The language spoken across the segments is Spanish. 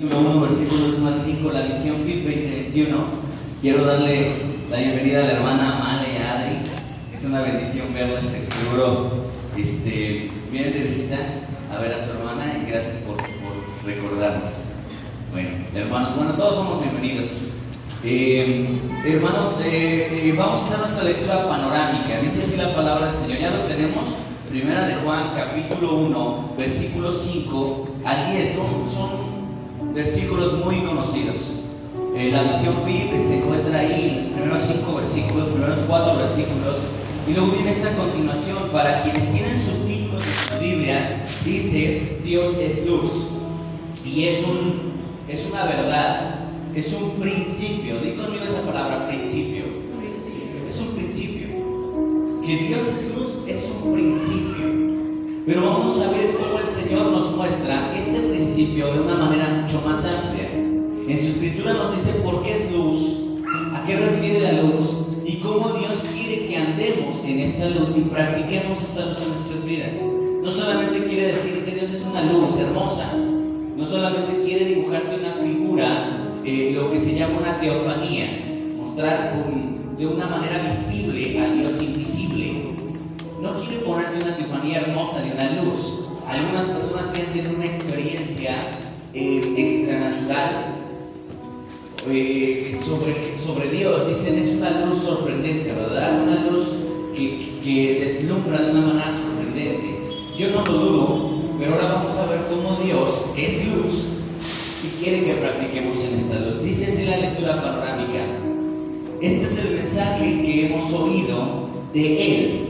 Capítulo 1, versículos 1 al 5, la visión FIP 2021. Quiero darle la bienvenida a la hermana Amale y a Adri. Es una bendición verlas, seguro este, viene Teresita a ver a su hermana y gracias por, recordarnos. Bueno, hermanos, bueno, todos somos bienvenidos. Eh, hermanos, eh, eh, vamos a hacer nuestra lectura panorámica. Dice así la palabra del Señor. Ya lo tenemos. Primera de Juan, capítulo 1, versículos 5 al 10. Son, son versículos muy conocidos. la visión bíblica se encuentra ahí, los primeros 5 versículos, los primeros 4 versículos. Y luego viene esta continuación. Para quienes tienen subtítulos en sus Biblias, dice: Dios es luz. Y es, un, es una verdad es un principio. Di conmigo esa palabra, principio. Es un principio. Que Dios es luz es un principio. Pero vamos a ver cómo el Señor nos muestra este principio de una manera mucho más amplia. En su escritura nos dice por qué es luz, a qué refiere la luz y cómo Dios quiere que andemos en esta luz y practiquemos esta luz en nuestras vidas. No solamente quiere decir que Dios es una luz hermosa, no solamente quiere dibujarte una figura eh, lo que se llama una teofanía, mostrar de una manera visible al Dios invisible. No quiere ponerte una teofanía hermosa de una luz. Algunas personas quieren tener una experiencia eh, extranatural eh, sobre, sobre Dios. Dicen es una luz sorprendente, ¿verdad? Una luz que, que deslumbra de una manera sorprendente. Yo no lo dudo, pero ahora vamos a ver cómo Dios es luz y quiere que practiquemos en esta luz. Dice así la lectura panorámica. Este es el mensaje que hemos oído de Él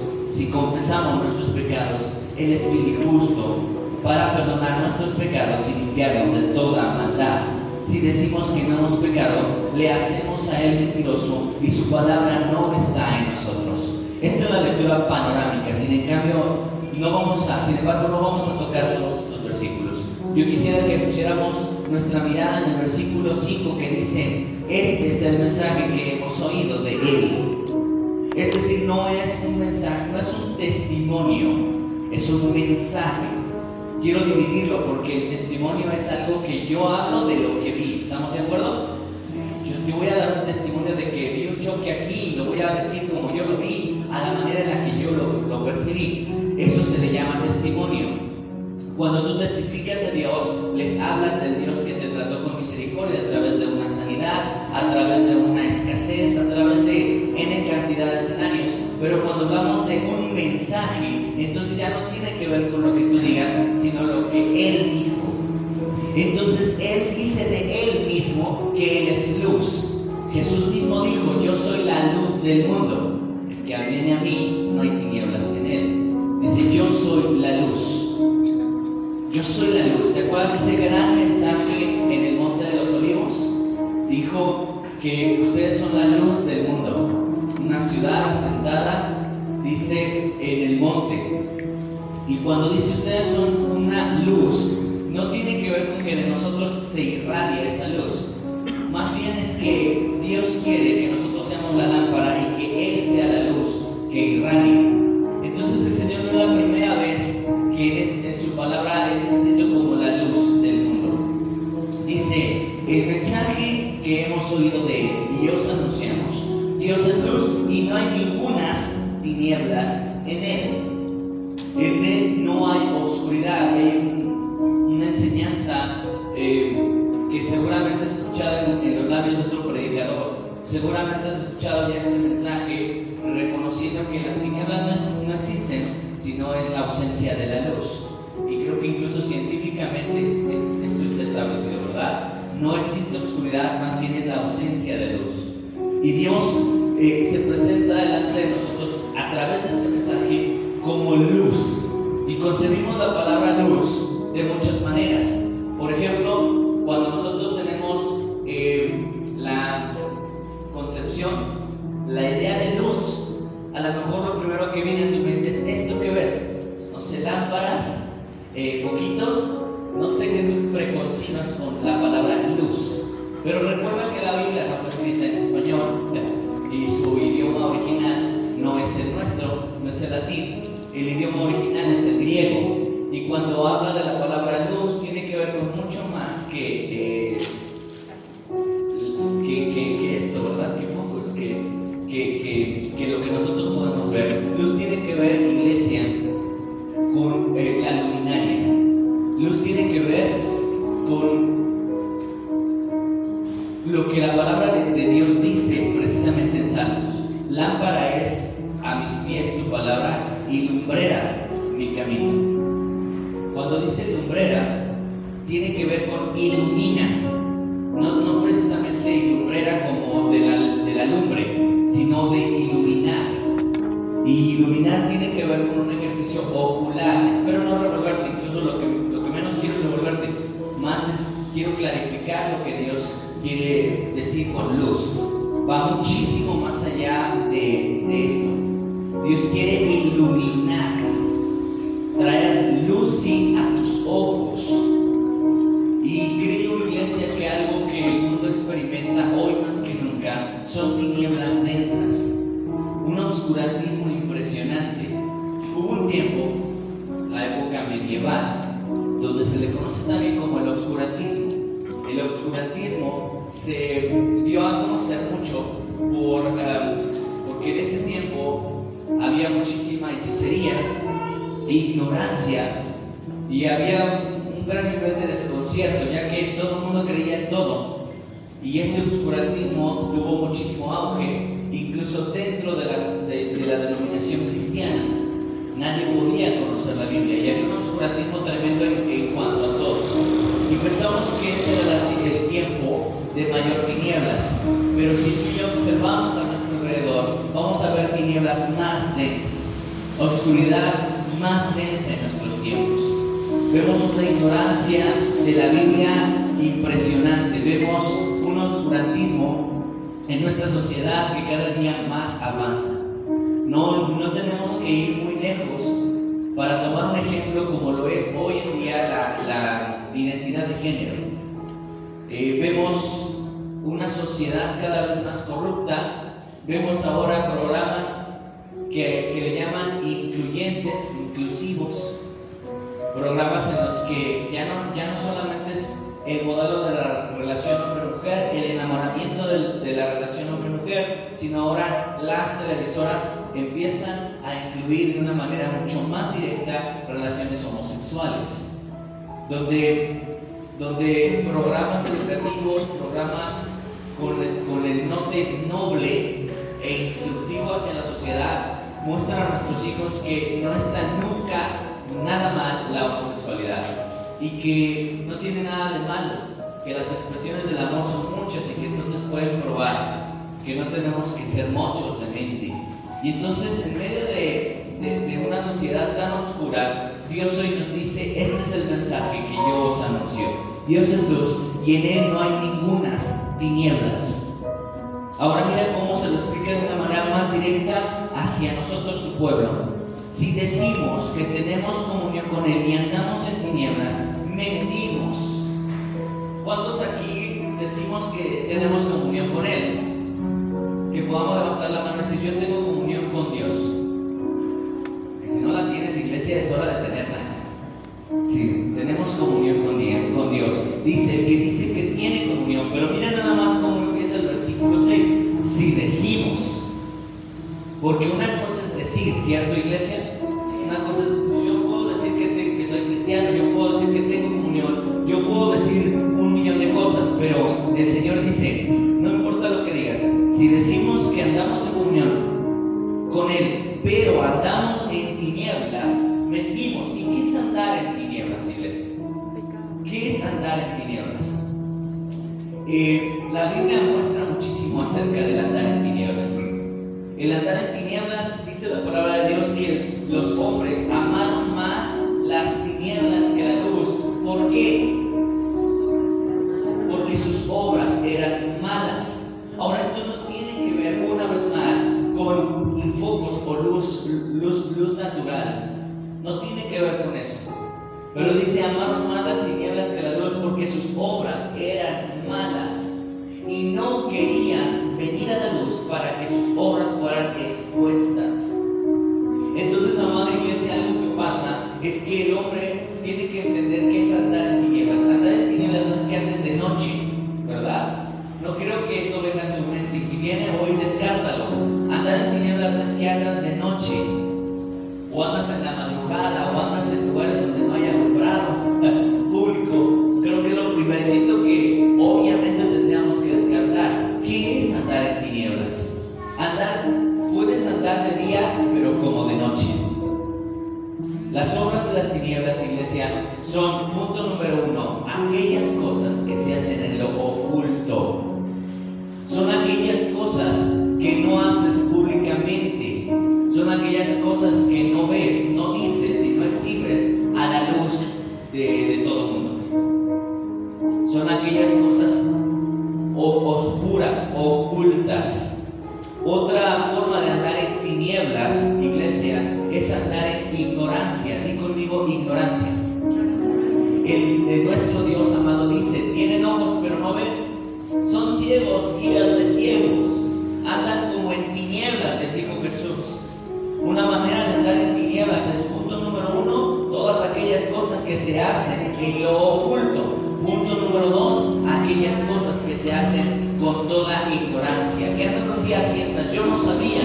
Si confesamos nuestros pecados, Él es fiel y justo para perdonar nuestros pecados y limpiarnos de toda maldad. Si decimos que no hemos pecado, le hacemos a Él mentiroso y su palabra no está en nosotros. Esta es la lectura panorámica. Sin en cambio, no vamos a, sin embargo, no vamos a tocar todos estos versículos. Yo quisiera que pusiéramos nuestra mirada en el versículo 5 que dice, este es el mensaje que hemos oído de Él. Es decir, no es un mensaje, no es un testimonio, es un mensaje. Quiero dividirlo porque el testimonio es algo que yo hablo de lo que vi. ¿Estamos de acuerdo? Yo voy a dar un testimonio de que vi un choque aquí y lo voy a decir como yo lo vi, a la manera en la que yo lo, lo percibí. Eso se le llama testimonio. Cuando tú testificas de Dios, les hablas del Dios que te trató con misericordia a través de una sanidad, a través de una escasez, a través de N cantidad de escenarios. Pero cuando hablamos de un mensaje, entonces ya no tiene que ver con lo que tú digas, sino lo que Él dijo. Entonces Él dice de Él mismo que Él es luz. Jesús mismo dijo, yo soy la luz del mundo. El que viene a mí, no hay tinieblas en Él. Dice, yo soy la luz. Yo soy la luz. ¿Te acuerdas de ese gran mensaje en el Monte de los Olivos? Dijo que ustedes son la luz del mundo. Una ciudad asentada, dice, en el monte. Y cuando dice ustedes son una luz, no tiene que ver con que de nosotros se irradie esa luz. Más bien es que Dios quiere que nosotros seamos la lámpara y que Él sea la luz que irradie. Tinieblas en Él. En Él no hay oscuridad, hay una enseñanza eh, que seguramente has escuchado en, en los labios de otro predicador. Seguramente has escuchado ya este mensaje reconociendo que las tinieblas no, existen, sino es la ausencia de la luz. Y creo que incluso científicamente esto está establecido, ¿verdad? No existe oscuridad, más bien es la ausencia de luz. Y Dios eh, se presenta delante de nosotros a través de este mensaje como luz. Y concebimos la palabra luz de muchas maneras. Por ejemplo, lo que la palabra de, Dios dice precisamente en Salmos. Lámpara es a mis pies tu palabra dio a conocer mucho por, um, porque en ese tiempo había muchísima hechicería, ignorancia y había un gran nivel de desconcierto, ya que todo el mundo creía en todo. Y ese obscurantismo tuvo muchísimo auge, incluso dentro de, las, de, de la denominación cristiana nadie podía conocer la Biblia y había un oscurantismo tremendo en, cuanto a todo. Y pensamos que ese era el tiempo de mayor tinieblas, pero si tú observamos a nuestro alrededor, vamos a ver tinieblas más densas, oscuridad más densa en nuestros tiempos. Vemos una ignorancia de la Biblia impresionante, vemos un oscurantismo en nuestra sociedad que cada día más avanza. No, no tenemos que ir muy lejos para tomar un ejemplo como lo es hoy en día la, identidad de género. Eh, vemos una sociedad cada vez más corrupta, vemos ahora programas que, que le llaman incluyentes, inclusivos, programas en los que ya no, ya no solamente es el modelo de la relación hombre-mujer, el enamoramiento de, la relación hombre-mujer, sino ahora las televisoras empiezan a influir de una manera mucho más directa relaciones homosexuales, donde, donde programas educativos, programas con el, note noble e instructivo hacia la sociedad, muestran a nuestros hijos que no está nunca nada mal la homosexualidad y que no tiene nada de malo, que las expresiones del amor son muchas y que entonces pueden probar que no tenemos que ser muchos de mente. Y entonces en medio de, de, una sociedad tan oscura, Dios hoy nos dice, este es el mensaje que yo os anuncio. Dios es luz y en Él no hay ningunas tinieblas. Ahora mira cómo se lo explica de una manera más directa hacia nosotros, su pueblo. Si decimos que tenemos comunión con Él y andamos en tinieblas, mentimos. ¿Cuántos aquí decimos que tenemos comunión Dice que dice que tiene comunión, pero mira nada más cómo empieza el versículo 6. Si decimos, porque una cosa es decir, ¿cierto iglesia? ver con eso. Pero dice, amaron más las tinieblas que la luz porque sus obras eran malas y no querían venir a la luz para que sus obras fueran expuestas. Entonces, amada iglesia, algo que pasa es que el hombre tiene que entender que es andar en tinieblas. Andar en tinieblas no es que andes de noche, ¿verdad? No creo que eso venga a tu mente y si viene hoy, descártalo. Andar en tinieblas no es que andas de noche o andas en la madrugada o andas en lugares donde no hay alumbrado público. Creo que es lo primerito que obviamente tendríamos que descartar. ¿Qué es andar en tinieblas? Andar, puedes andar de día, pero como de noche. Las obras de las tinieblas, iglesia, son, punto número uno, ocultas. Otra forma de andar en tinieblas, iglesia, es andar en ignorancia. Di conmigo ignorancia. El de nuestro Dios amado dice, tienen ojos pero no ven. Son ciegos, guías de ciegos. Andan como en tinieblas, les dijo Jesús. Una manera de andar en tinieblas es punto número uno, todas aquellas cosas que se hacen en lo oculto. Punto número dos, aquellas cosas que se hacen con toda ignorancia. ¿Qué andas así tientas? Yo no sabía.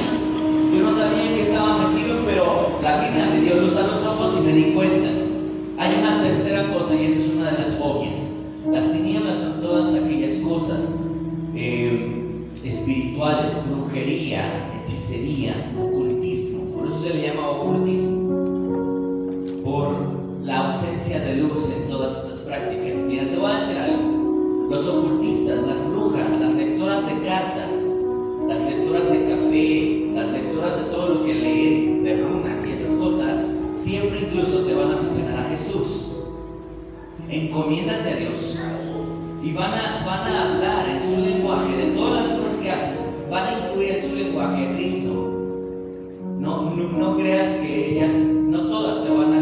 Yo no sabía que estaba metido, pero la Biblia me dio luz a los ojos y me di cuenta. Hay una tercera cosa y esa es una de las obvias. Las tinieblas son todas aquellas cosas eh, espirituales, brujería, hechicería, ocultismo. Por eso se le llama ocultismo. Por la ausencia de luz en todas esas prácticas. Mira, te voy a decir algo. Los ocultistas, las brujas, cartas, las lectoras de café, las lectoras de todo lo que leen, de runas y esas cosas, siempre incluso te van a mencionar a Jesús. Encomiéndate a Dios. Y van a, van a hablar en su lenguaje de todas las cosas que hacen. Van a incluir en su lenguaje a Cristo. No, no, no creas que ellas, no todas te van a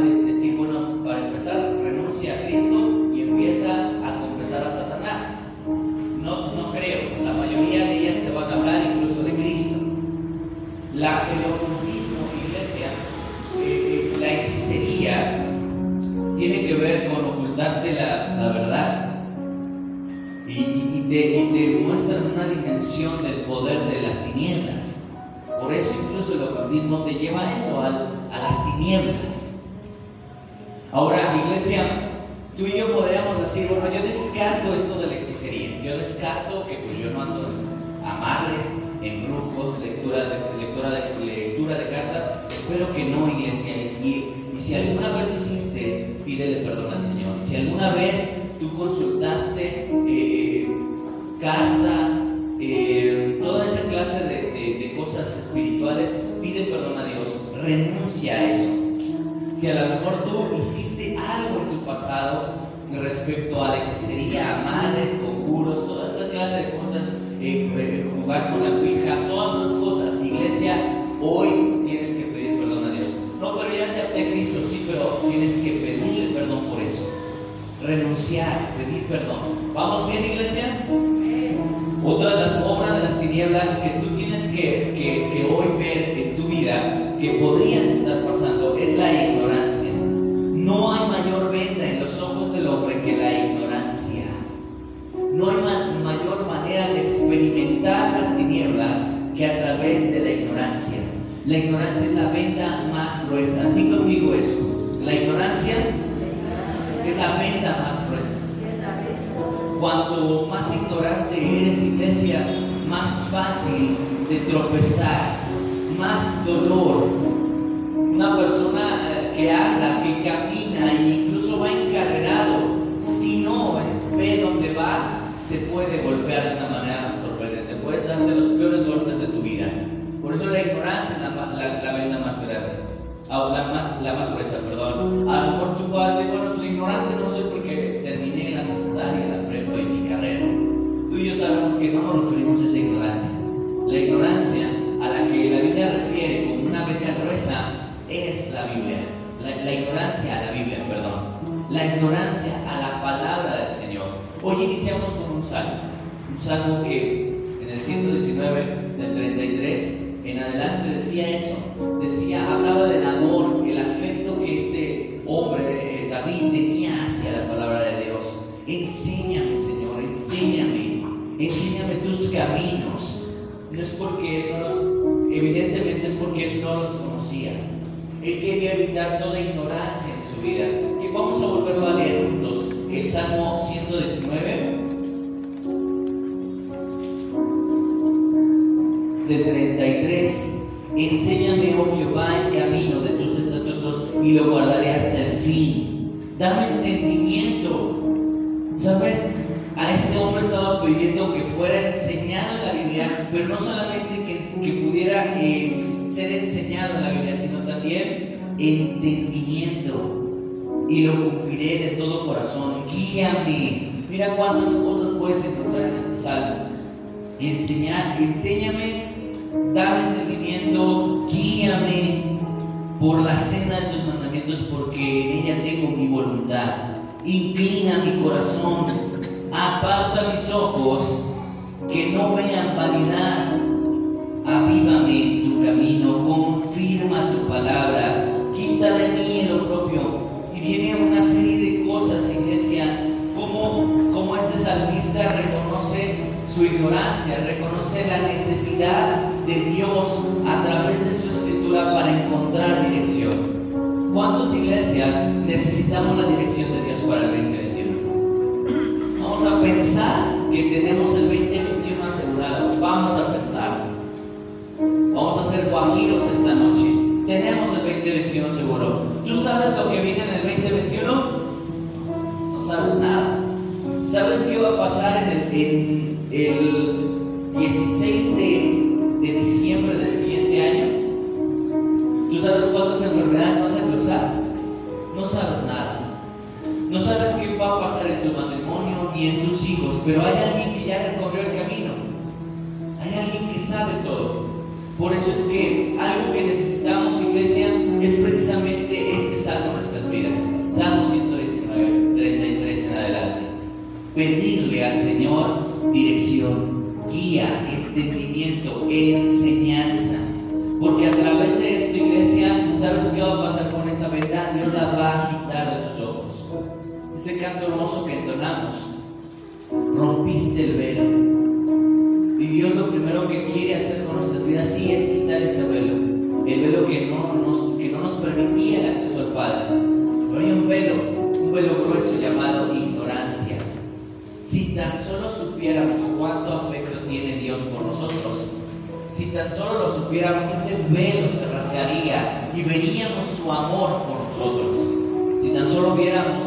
muestran una dimensión del poder de las tinieblas. Por eso incluso el ocultismo te lleva a eso, a, las tinieblas. Ahora, iglesia, tú y yo podríamos decir, bueno, yo descarto esto de la hechicería. Yo descarto que pues yo no ando en amarres, en brujos, lectura de, lectura de, cartas. Espero que no, iglesia. Y si, y si alguna vez lo hiciste, pídele perdón al Señor. Si alguna vez tú consultaste eh, cartas, eh, toda esa clase de, cosas espirituales, pide perdón a Dios, renuncia a eso. Si a lo mejor tú hiciste algo en tu pasado respecto a la hechicería, amarres, conjuros, toda esa clase de cosas, eh, jugar con la cuija, todas esas cosas, iglesia, hoy tienes que pedir perdón a Dios. No, pero ya acepté Cristo, sí, pero tienes que pedirle perdón por eso renunciar, pedir perdón. ¿Vamos bien, iglesia? Otra de las obras de las tinieblas que tú tienes que, que, que, hoy ver en tu vida, que podrías estar pasando, es la ignorancia. No hay mayor venda en los ojos del hombre que la ignorancia. No hay ma mayor manera de experimentar las tinieblas que a través de la ignorancia. La ignorancia es la venda más gruesa. Dí conmigo eso. La ignorancia es la venda más gruesa. Fácil de tropezar, más dolor. Una persona que anda, que camina e incluso va encarrerado, si no ve dónde va, se puede golpear de una manera sorprendente. Puedes darte los peores golpes de tu vida. Por eso la ignorancia es la, la, venda más grande. Ah, la más, gruesa, perdón. A Biblia. La, la ignorancia a la Biblia, perdón. La ignorancia a la palabra del Señor. Hoy iniciamos con un salmo. Un salmo que en el 119 del 33 en adelante decía eso, decía, hablaba del amor, el afecto que este, hombre, eh, David, tenía hacia la palabra de Dios. Enséñame, Señor, enséñame, enséñame tus caminos. No es porque no los, quería evitar toda ignorancia en su vida. Que vamos a volverlo a leer juntos. El Salmo 119. De 33. Enséñame, oh Jehová, el camino de tus estatutos y lo guardaré hasta el fin. Dame entendimiento. ¿Sabes? A este hombre estaba pidiendo que fuera enseñado en la Biblia, pero no solamente que, pudiera eh, ser enseñado en la Biblia, sino también entendimiento. Y lo cumpliré de todo corazón. Guíame. Mira cuántas cosas puedes encontrar en este salmo. Enseñar, enséñame, dame entendimiento, guíame por la cena de tus mandamientos, porque en ella tengo mi voluntad. Inclina mi corazón, aparta mis ojos, que no vean vanidad. Avívame tu camino, confirma tu palabra, de mí lo propio. Y viene una serie de cosas, iglesia, como, como este salmista reconoce su ignorancia, reconoce la necesidad de Dios a través de su escritura para encontrar dirección. ¿Cuántos iglesias necesitamos la dirección de Dios para el 2021? Vamos a pensar que tenemos el 2021 asegurado. Vamos a pensar. Vamos a ser guajiros esta noche. Tenemos el 2021 seguro. ¿Tú sabes lo que viene en el 2021? No sabes nada. ¿Sabes qué va a pasar en el, el 16 de, de diciembre del siguiente año? ¿Tú sabes cuántas enfermedades vas a cruzar? No sabes nada. No sabes qué va a pasar en tu matrimonio ni en tus hijos, pero hay alguien que ya recorrió el camino. Hay alguien que sabe todo. Por eso es que algo que necesitamos, iglesia, es precisamente este salmo en nuestras vidas. Salmo 119, 33 en adelante. Pedirle al Señor dirección, guía, entendimiento, enseñanza. Porque a través de esto, iglesia, ¿sabes qué va a pasar con esa verdad? Dios la va a quitar de tus ojos. Ese canto hermoso que entonamos, rompiste el velo. Y Dios lo primero que quiere hacer con nuestras vidas sí es quitar ese velo. El velo que no nos, que no nos permitía el acceso al Padre. Pero hay un velo, un velo grueso llamado ignorancia. Si tan solo supiéramos cuánto afecto tiene Dios por nosotros, si tan solo lo supiéramos, ese velo se rasgaría y veríamos su amor por nosotros. Si tan solo viéramos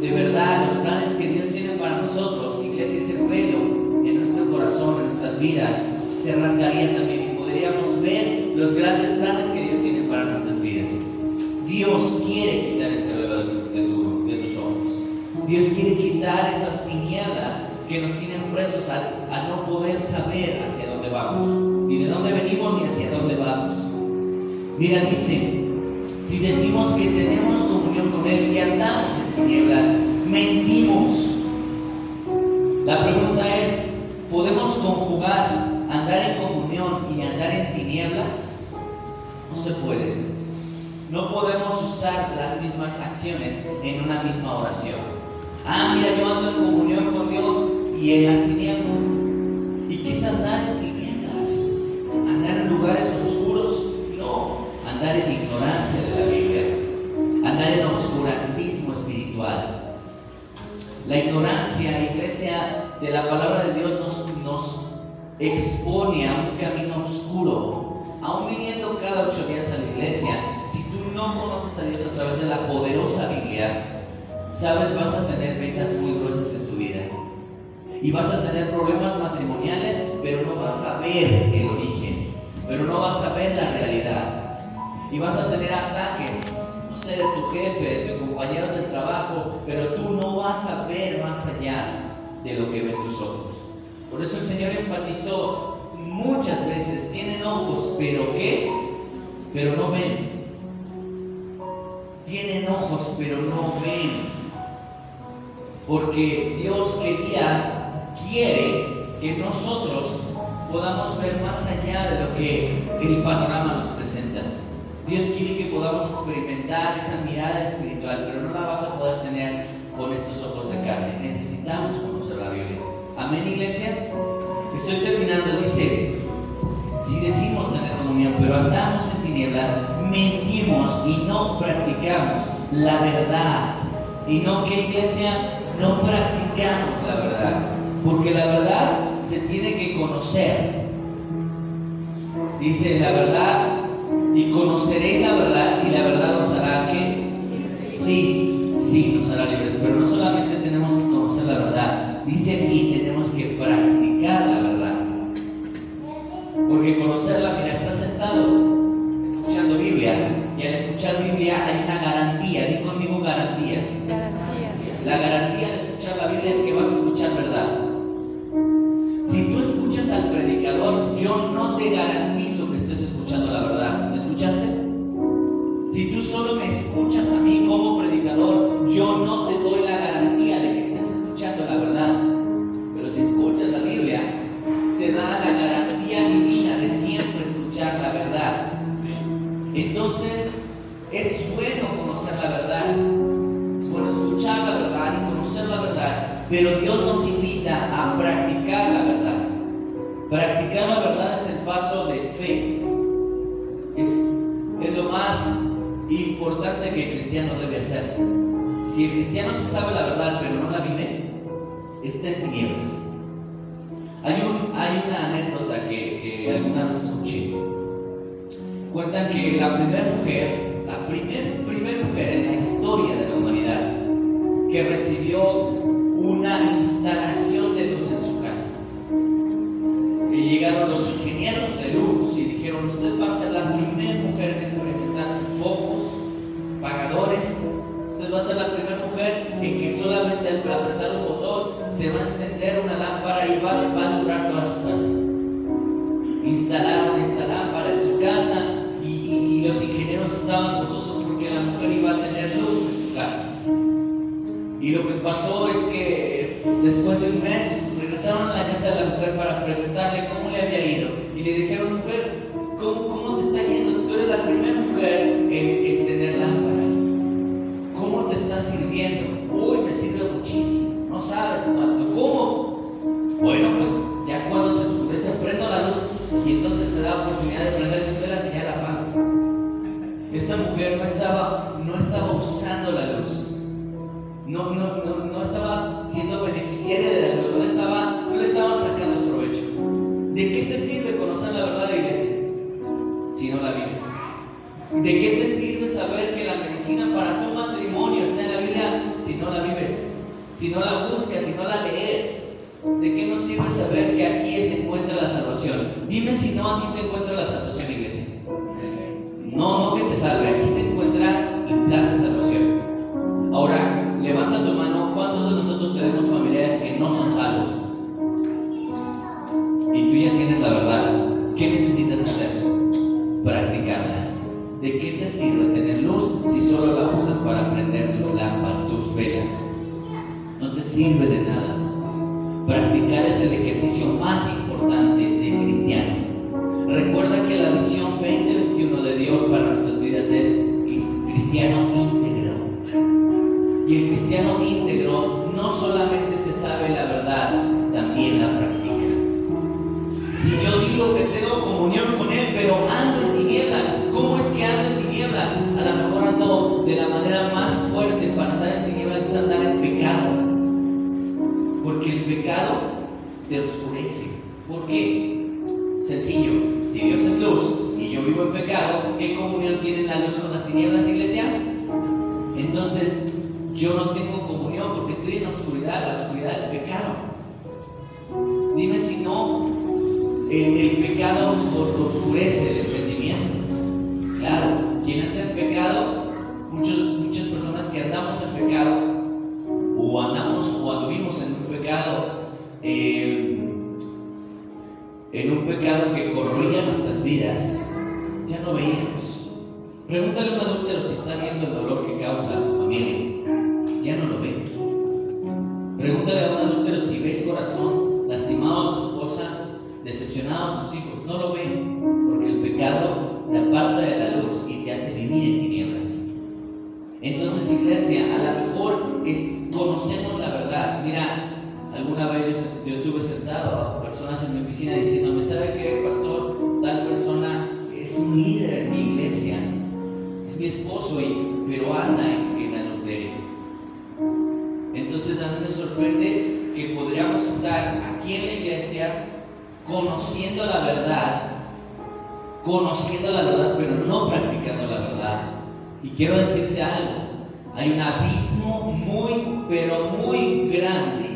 de verdad los planes que Dios tiene para nosotros, iglesia, ese velo en nuestro corazón, en nuestras vidas, se rasgaría también podríamos ver los grandes planes que Dios tiene para nuestras vidas. Dios quiere quitar ese velo de, tus ojos. Dios quiere quitar esas tinieblas que nos tienen presos al, no poder saber hacia dónde vamos, ni de dónde venimos, ni hacia dónde vamos. Mira, dice, si decimos que tenemos comunión con Él y andamos en tinieblas, mentimos. La pregunta es, ¿podemos conjugar andar en comunión y andar en tinieblas? No se puede. No podemos usar las mismas acciones en una misma oración. Ah, mira, yo ando en comunión con Dios y en las tinieblas. ¿Y es andar en tinieblas? ¿Andar en lugares oscuros? No, andar en ignorancia de la Biblia. Andar en oscurantismo espiritual. La ignorancia, iglesia, de la palabra de Dios nos, nos expone a un camino oscuro. Aún viniendo cada ocho días a la iglesia, si tú no conoces a Dios a través de la poderosa Biblia, sabes, vas a tener ventas muy gruesas en tu vida. Y vas a tener problemas matrimoniales, pero no vas a ver el origen, pero no vas a ver la realidad. Y vas a tener ataques, no sé, de tu jefe, de tus compañeros del trabajo, pero tú no vas a ver más allá de lo que ven tus ojos. Por eso el Señor enfatizó muchas veces, tienen ojos, pero ¿qué? Pero no ven. Tienen ojos, pero no ven. Porque Dios quería, quiere que nosotros podamos ver más allá de lo que el panorama nos presenta. Dios quiere que podamos experimentar esa mirada espiritual, pero no la vas a poder tener con estos ojos de carne. Necesitamos conocer la Biblia. Amén, iglesia. Estoy terminando. Dice, si decimos tener comunión, pero andamos en tinieblas, mentimos y no practicamos la verdad. Y no que iglesia, no practicamos la verdad. Porque la verdad se tiene que conocer. Dice la verdad y conoceréis la verdad y la verdad os hará que sí, sí nos hará libres. Pero no solamente tenemos que conocer la verdad, dice aquí tenemos que practicar la verdad. Porque conocerla, mira, está sentado escuchando Biblia y al escuchar Biblia hay una garantía, di conmigo garantía. La garantía de Pero Dios nos invita a practicar la verdad. Practicar la verdad es el paso de fe. Es, es lo más importante que el cristiano debe hacer. Si el cristiano se sabe la verdad pero no la vive, está en tinieblas. Hay, un, hay una anécdota que, que alguna vez escuché. Cuentan que la primera mujer, la primer, primer mujer en la historia de la humanidad que recibió una instalación de luz en su casa. Y llegaron los ingenieros de luz y dijeron, usted va a ser la primera mujer en experimentar focos, pagadores. Usted va a ser la primera mujer en que solamente al apretar un botón se va a encender una lámpara y va, a alumbrar toda su casa. Instalaron esta lámpara en su casa y, y, y los ingenieros estaban gozosos porque la mujer iba a tener luz en su casa. Y lo que pasó es que después de un mes regresaron a la casa de la mujer para preguntarle cómo le había ido. Y le dijeron, mujer, No te sirve de nada. Practicar es el ejercicio más importante quien anda en pecado, muchas personas que andamos en pecado, o andamos o anduvimos en un pecado, eh, en un pecado que corroía nuestras vidas, ya no veíamos. Pregúntale a un adúltero si está viendo el dolor oficina diciéndome, ¿sabe qué, pastor? Tal persona es un líder en mi iglesia, es mi esposo, y, pero anda en, en adulterio. Entonces a mí me sorprende que podríamos estar aquí en la iglesia conociendo la verdad, conociendo la verdad, pero no practicando la verdad. Y quiero decirte algo, hay un abismo muy, pero muy grande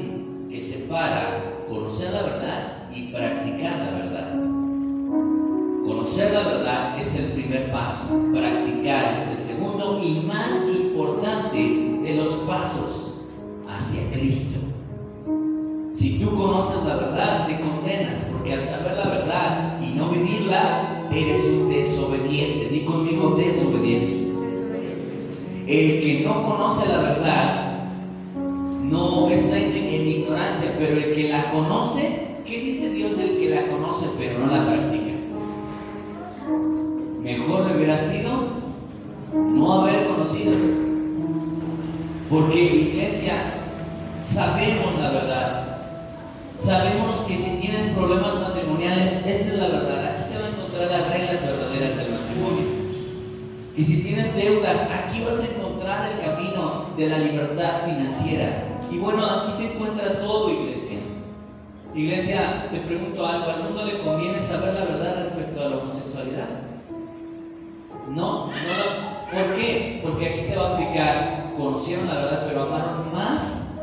que separa conocer la verdad y practicar la verdad. Conocer la verdad es el primer paso, practicar es el segundo y más importante de los pasos hacia Cristo. Si tú conoces la verdad, te condenas, porque al saber la verdad y no vivirla, eres un desobediente. Di conmigo, desobediente. El que no conoce la verdad, no está en, en ignorancia, pero el que la conoce, la conoce pero no la practica? Mejor le hubiera sido no haber conocido. Porque iglesia, sabemos la verdad. Sabemos que si tienes problemas matrimoniales, esta es la verdad. Aquí se van a encontrar las reglas verdaderas del matrimonio. Y si tienes deudas, aquí vas a encontrar el camino de la libertad financiera. Y bueno, aquí se encuentra todo, iglesia. Iglesia, te pregunto algo, ¿al mundo le conviene saber la verdad respecto a la homosexualidad? No, no, ¿por qué? Porque aquí se va a aplicar, conocieron la verdad, pero amaron más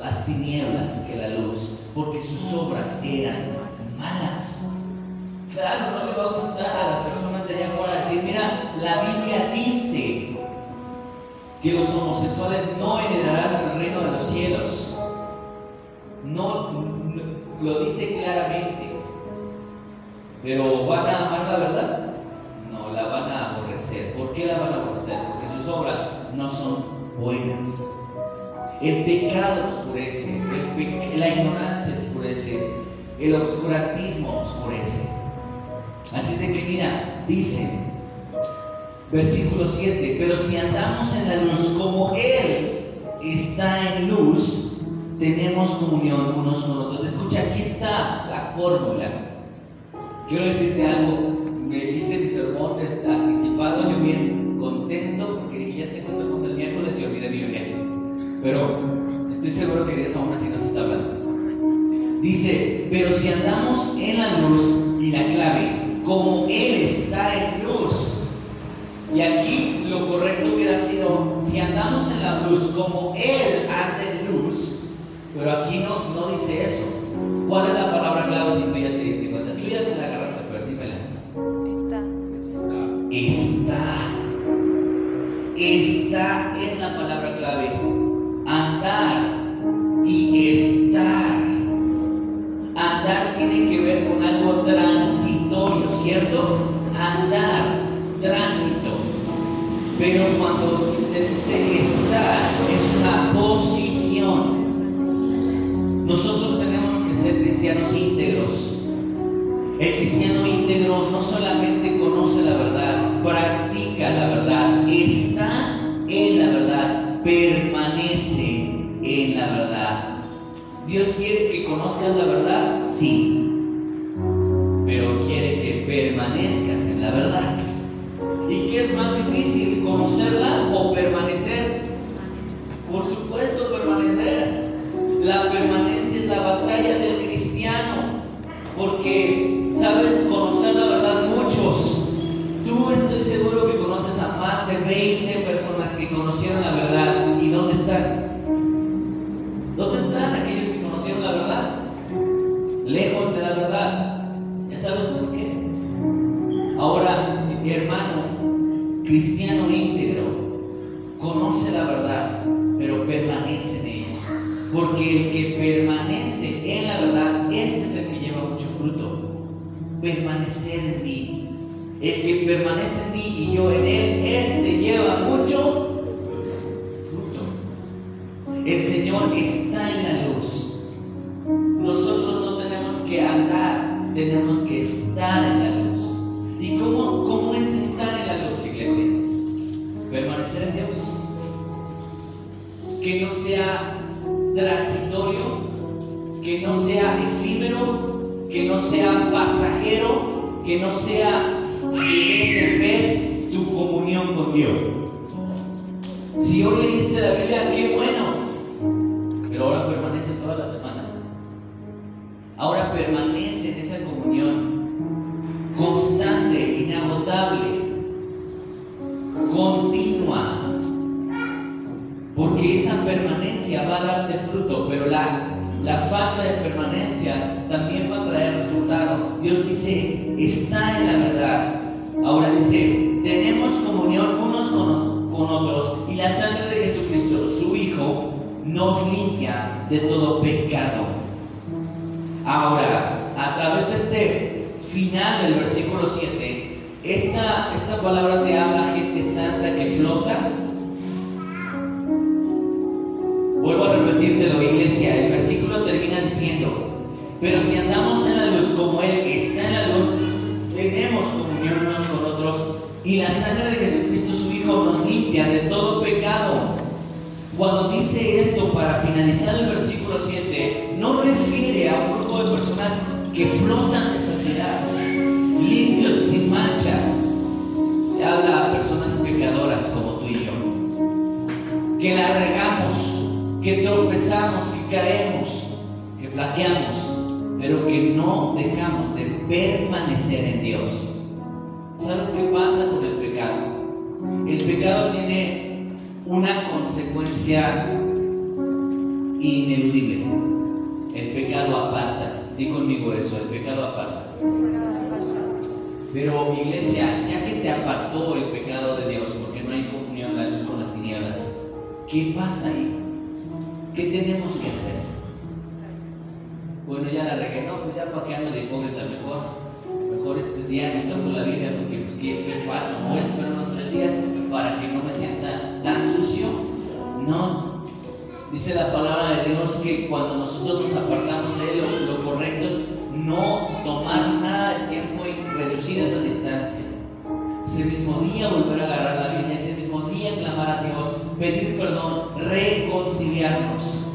las tinieblas que la luz, porque sus obras eran malas. Claro, no le va a gustar a las personas de allá afuera decir, mira, la Biblia dice que los homosexuales no heredarán el reino de los cielos. No, lo dice claramente. Pero ¿van a amar la verdad? No, la van a aborrecer. ¿Por qué la van a aborrecer? Porque sus obras no son buenas. El pecado oscurece, la ignorancia oscurece, el obscurantismo oscurece. Así de que mira, dice, versículo 7, pero si andamos en la luz como Él está en luz, tenemos comunión unos con otros. Escucha, aquí está la fórmula. Quiero decirte algo, me dice mi sermón anticipado, yo bien contento porque dije, ya tengo el sermón del miércoles y olvidé mi Biblia. Pero estoy seguro que eso aún así nos está hablando. Dice, pero si andamos en la luz y la clave, como Él está en luz. Y aquí lo correcto hubiera sido, si andamos en la luz como Él anda en luz, pero aquí no, no dice eso. ¿Cuál es la palabra clave si tú ya te diste cuenta? Tú ya te la agarraste, pero dímela. Está. Está. Esta es la palabra clave. Andar y estar. Andar tiene que ver con algo transitorio, ¿cierto? Andar, tránsito. Pero cuando te dice estar, es una posición. Nosotros tenemos que ser cristianos íntegros. El cristiano íntegro no solamente conoce la verdad, practica la verdad, está en la verdad, permanece en la verdad. Dios quiere que conozcas la verdad, sí, pero quiere que permanezcas en la verdad. ¿Y qué es más difícil, conocerla o permanecer? Por supuesto, porque, sabes, conocer la verdad muchos. Tú estoy seguro que conoces a más de 20 personas que conocieron la verdad. ¿Y dónde están? ¿Dónde están aquellos que conocieron la verdad? Lejos de la verdad. ¿Ya sabes por qué? Ahora, mi hermano, cristiano íntegro, conoce la verdad, pero permanece en ella. Porque el que permanece Permanecer en mí. El que permanece en mí y yo en él, este lleva mucho fruto. El Señor está en la luz. Nosotros no tenemos que andar, tenemos que estar en la luz. ¿Y cómo, cómo es permanecer en Dios. Que no sea transitorio, que no sea efímero, que no sea pasajero, que no sea de vez en tu comunión con Dios. Si hoy leíste la Biblia, qué bueno, pero ahora permanece toda la semana. Ahora permanece en esa comunión constante, inagotable, continua. Porque esa permanencia va a darte fruto, pero la, la falta de permanencia también va a traer resultado. Dios dice, está en la verdad. Ahora dice, tenemos comunión unos con, con otros y la sangre de Jesucristo, su Hijo, nos limpia de todo pecado. Ahora, a través de este final del versículo 7, esta, esta palabra te habla gente santa que flota. Vuelvo a repetírtelo, iglesia. El versículo termina diciendo, pero si andamos en la luz como Él está en la luz, tenemos comunión unos con otros y la sangre de Jesucristo su Hijo nos limpia de todo pecado. Cuando dice esto para finalizar el versículo 7, no refiere a un grupo de personas que flotan de santidad, limpios y sin mancha. Habla a personas pecadoras como tú y yo, que la regamos, que tropezamos, que caemos, que flaqueamos, pero que no dejamos de permanecer en Dios. ¿Sabes qué pasa con el pecado? El pecado tiene una consecuencia ineludible. El pecado aparta. Di conmigo eso, el pecado aparta. Pero iglesia, ya que te apartó el pecado de Dios, porque no hay comunión la luz con las tinieblas, ¿qué pasa ahí? ¿Qué tenemos que hacer? Bueno, ya la regué, no, pues ya para qué ando de hipócrita mejor. Mejor este día no tomo la Biblia porque pues qué, qué falso, voy a esperar unos tres días para que no me sienta tan sucio. No, Dice la palabra de Dios que cuando nosotros nos apartamos de Él, lo, lo correcto es no tomar nada de tiempo y reducir esa distancia. Ese mismo día volver a agarrar la Biblia, ese mismo día clamar a Dios, pedir perdón, reconciliarnos.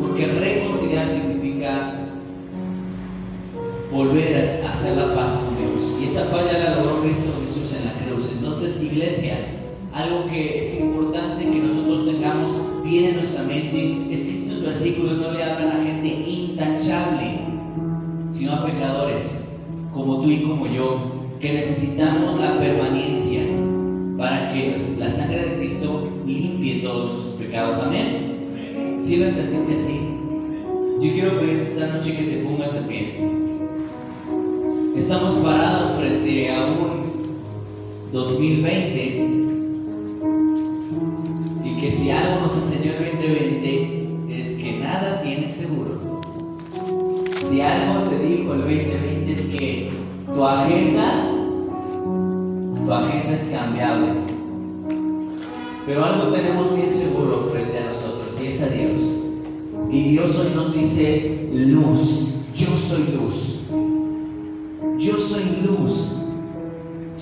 Porque reconciliar significa a hacer la paz con Dios. Y esa paz ya la logró Cristo Jesús en la cruz. Entonces, iglesia, algo que es importante que nosotros tengamos bien en nuestra mente es que estos versículos no le hablan a gente intachable, sino a pecadores como tú y como yo, que necesitamos la permanencia para que la sangre de Cristo limpie todos nuestros pecados. Amén. ¿Sí lo entendiste así? Yo quiero pedirte esta noche que te pongas de pie. Estamos parados frente a un 2020 y que si algo nos enseñó el 2020 es que nada tiene seguro. Si algo te dijo el 2020 es que tu agenda, tu agenda es cambiable. Pero algo tenemos bien seguro frente a nosotros y es a Dios. Y Dios hoy nos dice luz, yo soy luz. Yo soy luz.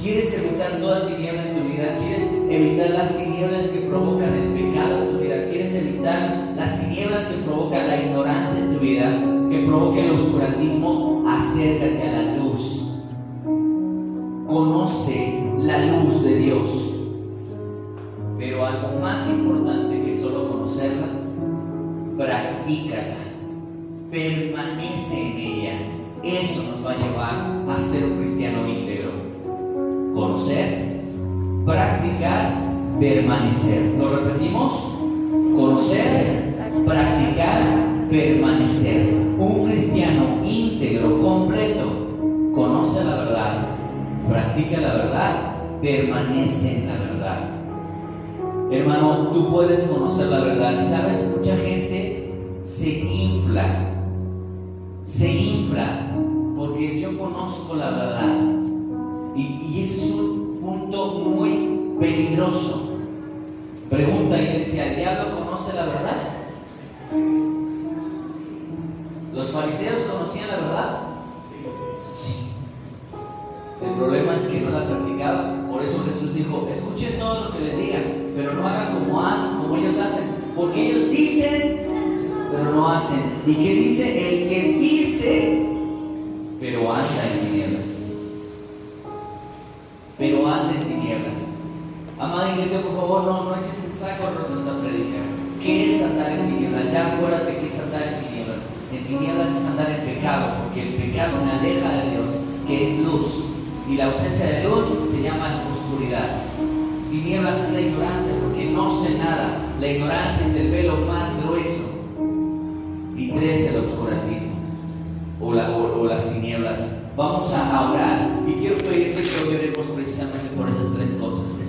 ¿Quieres evitar toda tiniebla en tu vida? ¿Quieres evitar las tinieblas que provocan el pecado en tu vida? ¿Quieres evitar las tinieblas que provocan la ignorancia en tu vida? Que provoca el oscurantismo? Acércate a la luz. Conoce la luz de Dios. Pero algo más importante que solo conocerla, practícala. Permanece en ella. Eso nos va a llevar a ser un cristiano íntegro. Conocer, practicar, permanecer. ¿Lo repetimos? Conocer, practicar, permanecer. Un cristiano íntegro, completo, conoce la verdad, practica la verdad, permanece en la verdad. Hermano, tú puedes conocer la verdad y sabes, mucha gente se infla, se infla porque yo conozco la verdad. Y, ese es un punto muy peligroso. Pregunta iglesia, ¿el diablo conoce la verdad? ¿Los fariseos conocían la verdad? Sí. El problema es que no la practicaban. Por eso Jesús dijo, escuchen todo lo que les digan, pero no hagan como, como ellos hacen, porque ellos dicen, pero no hacen. ¿Y qué dice? El que dice, pero anda en tinieblas. Pero anda en tinieblas. Amada iglesia, por favor, no, no eches el saco roto esta predica. ¿Qué es andar en tinieblas? Ya acuérdate que es andar en tinieblas. En tinieblas es andar en pecado, porque el pecado me aleja de Dios, que es luz. Y la ausencia de luz se llama oscuridad. Tinieblas es la ignorancia, porque no sé nada. La ignorancia es el velo más grueso. Y tres, el obscurantismo o, o las tinieblas. Vamos a orar y quiero pedirte que hoy oremos precisamente por esas tres cosas.